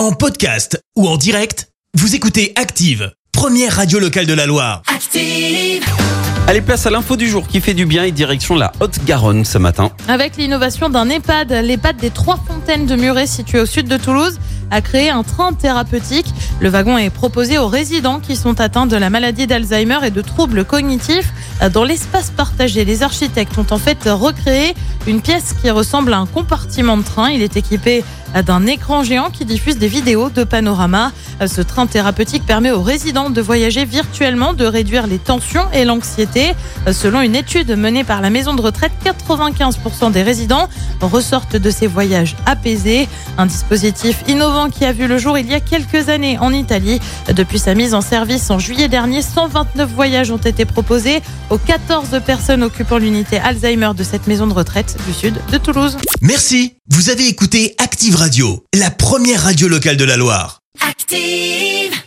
En podcast ou en direct, vous écoutez Active, première radio locale de la Loire. Active. Allez, place à l'info du jour qui fait du bien et direction la Haute-Garonne ce matin. Avec l'innovation d'un EHPAD, l'EHPAD des Trois Fontaines de Muret, situé au sud de Toulouse, a créé un train thérapeutique. Le wagon est proposé aux résidents qui sont atteints de la maladie d'Alzheimer et de troubles cognitifs. Dans l'espace partagé, les architectes ont en fait recréé une pièce qui ressemble à un compartiment de train. Il est équipé d'un écran géant qui diffuse des vidéos de panorama. Ce train thérapeutique permet aux résidents de voyager virtuellement, de réduire les tensions et l'anxiété. Selon une étude menée par la maison de retraite, 95% des résidents ressortent de ces voyages apaisés. Un dispositif innovant qui a vu le jour il y a quelques années en Italie. Depuis sa mise en service en juillet dernier, 129 voyages ont été proposés aux 14 personnes occupant l'unité Alzheimer de cette maison de retraite du sud de Toulouse. Merci, vous avez écouté Active Radio, la première radio locale de la Loire. Active.